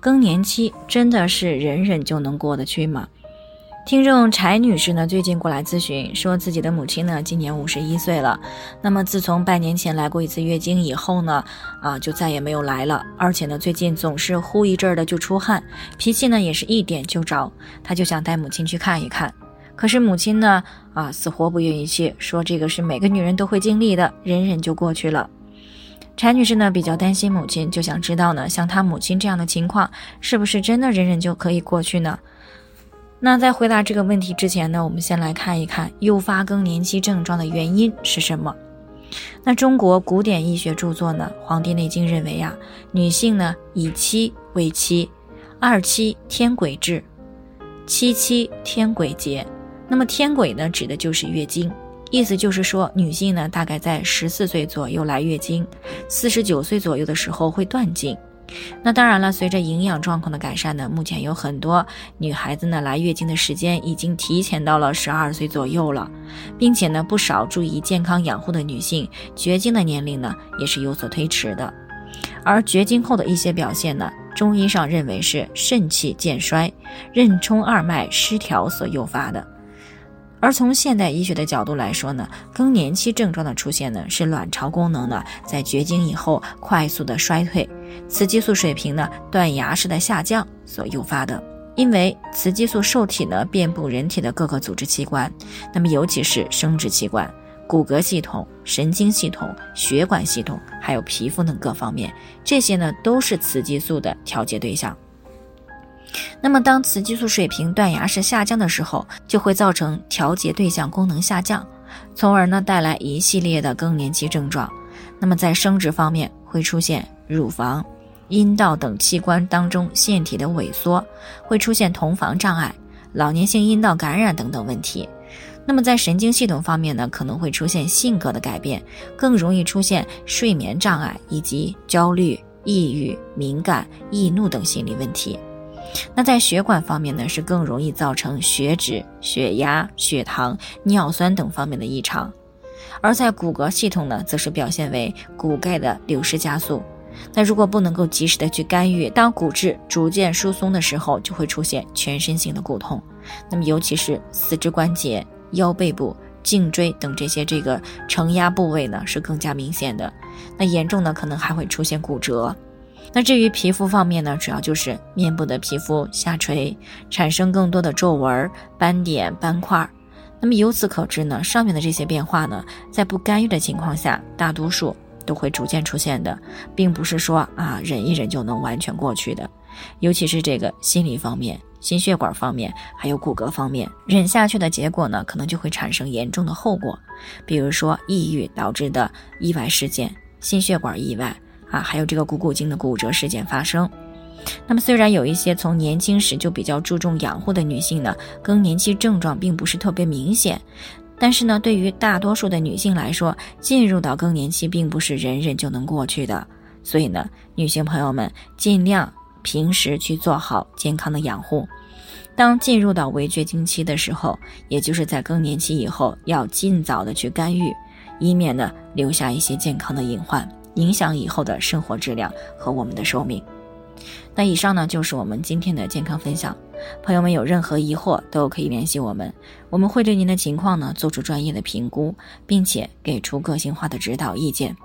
更年期真的是人人就能过得去吗？听众柴女士呢，最近过来咨询，说自己的母亲呢，今年五十一岁了。那么自从半年前来过一次月经以后呢，啊，就再也没有来了。而且呢，最近总是呼一阵儿的就出汗，脾气呢也是一点就着。她就想带母亲去看一看，可是母亲呢，啊，死活不愿意去，说这个是每个女人都会经历的，忍忍就过去了。柴女士呢比较担心母亲，就想知道呢，像她母亲这样的情况，是不是真的忍忍就可以过去呢？那在回答这个问题之前呢，我们先来看一看诱发更年期症状的原因是什么。那中国古典医学著作呢，《黄帝内经》认为啊，女性呢以期为妻，二期天癸至，七七天癸竭。那么天癸呢，指的就是月经。意思就是说，女性呢，大概在十四岁左右来月经，四十九岁左右的时候会断经。那当然了，随着营养状况的改善呢，目前有很多女孩子呢来月经的时间已经提前到了十二岁左右了，并且呢，不少注意健康养护的女性绝经的年龄呢也是有所推迟的。而绝经后的一些表现呢，中医上认为是肾气渐衰、任冲二脉失调所诱发的。而从现代医学的角度来说呢，更年期症状的出现呢，是卵巢功能呢在绝经以后快速的衰退，雌激素水平呢断崖式的下降所诱发的。因为雌激素受体呢遍布人体的各个组织器官，那么尤其是生殖器官、骨骼系统、神经系统、血管系统，还有皮肤等各方面，这些呢都是雌激素的调节对象。那么，当雌激素水平断崖式下降的时候，就会造成调节对象功能下降，从而呢带来一系列的更年期症状。那么在生殖方面，会出现乳房、阴道等器官当中腺体的萎缩，会出现同房障碍、老年性阴道感染等等问题。那么在神经系统方面呢，可能会出现性格的改变，更容易出现睡眠障碍以及焦虑、抑郁、敏感、易怒等心理问题。那在血管方面呢，是更容易造成血脂、血压、血糖、尿酸等方面的异常；而在骨骼系统呢，则是表现为骨钙的流失加速。那如果不能够及时的去干预，当骨质逐渐疏松的时候，就会出现全身性的骨痛。那么尤其是四肢关节、腰背部、颈椎等这些这个承压部位呢，是更加明显的。那严重呢，可能还会出现骨折。那至于皮肤方面呢，主要就是面部的皮肤下垂，产生更多的皱纹、斑点、斑块。那么由此可知呢，上面的这些变化呢，在不干预的情况下，大多数都会逐渐出现的，并不是说啊忍一忍就能完全过去的。尤其是这个心理方面、心血管方面，还有骨骼方面，忍下去的结果呢，可能就会产生严重的后果，比如说抑郁导致的意外事件、心血管意外。啊，还有这个股骨颈的骨折事件发生。那么，虽然有一些从年轻时就比较注重养护的女性呢，更年期症状并不是特别明显，但是呢，对于大多数的女性来说，进入到更年期并不是人人就能过去的。所以呢，女性朋友们尽量平时去做好健康的养护。当进入到围绝经期的时候，也就是在更年期以后，要尽早的去干预，以免呢留下一些健康的隐患。影响以后的生活质量和我们的寿命。那以上呢就是我们今天的健康分享。朋友们有任何疑惑都可以联系我们，我们会对您的情况呢做出专业的评估，并且给出个性化的指导意见。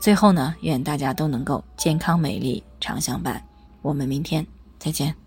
最后呢，愿大家都能够健康美丽常相伴。我们明天再见。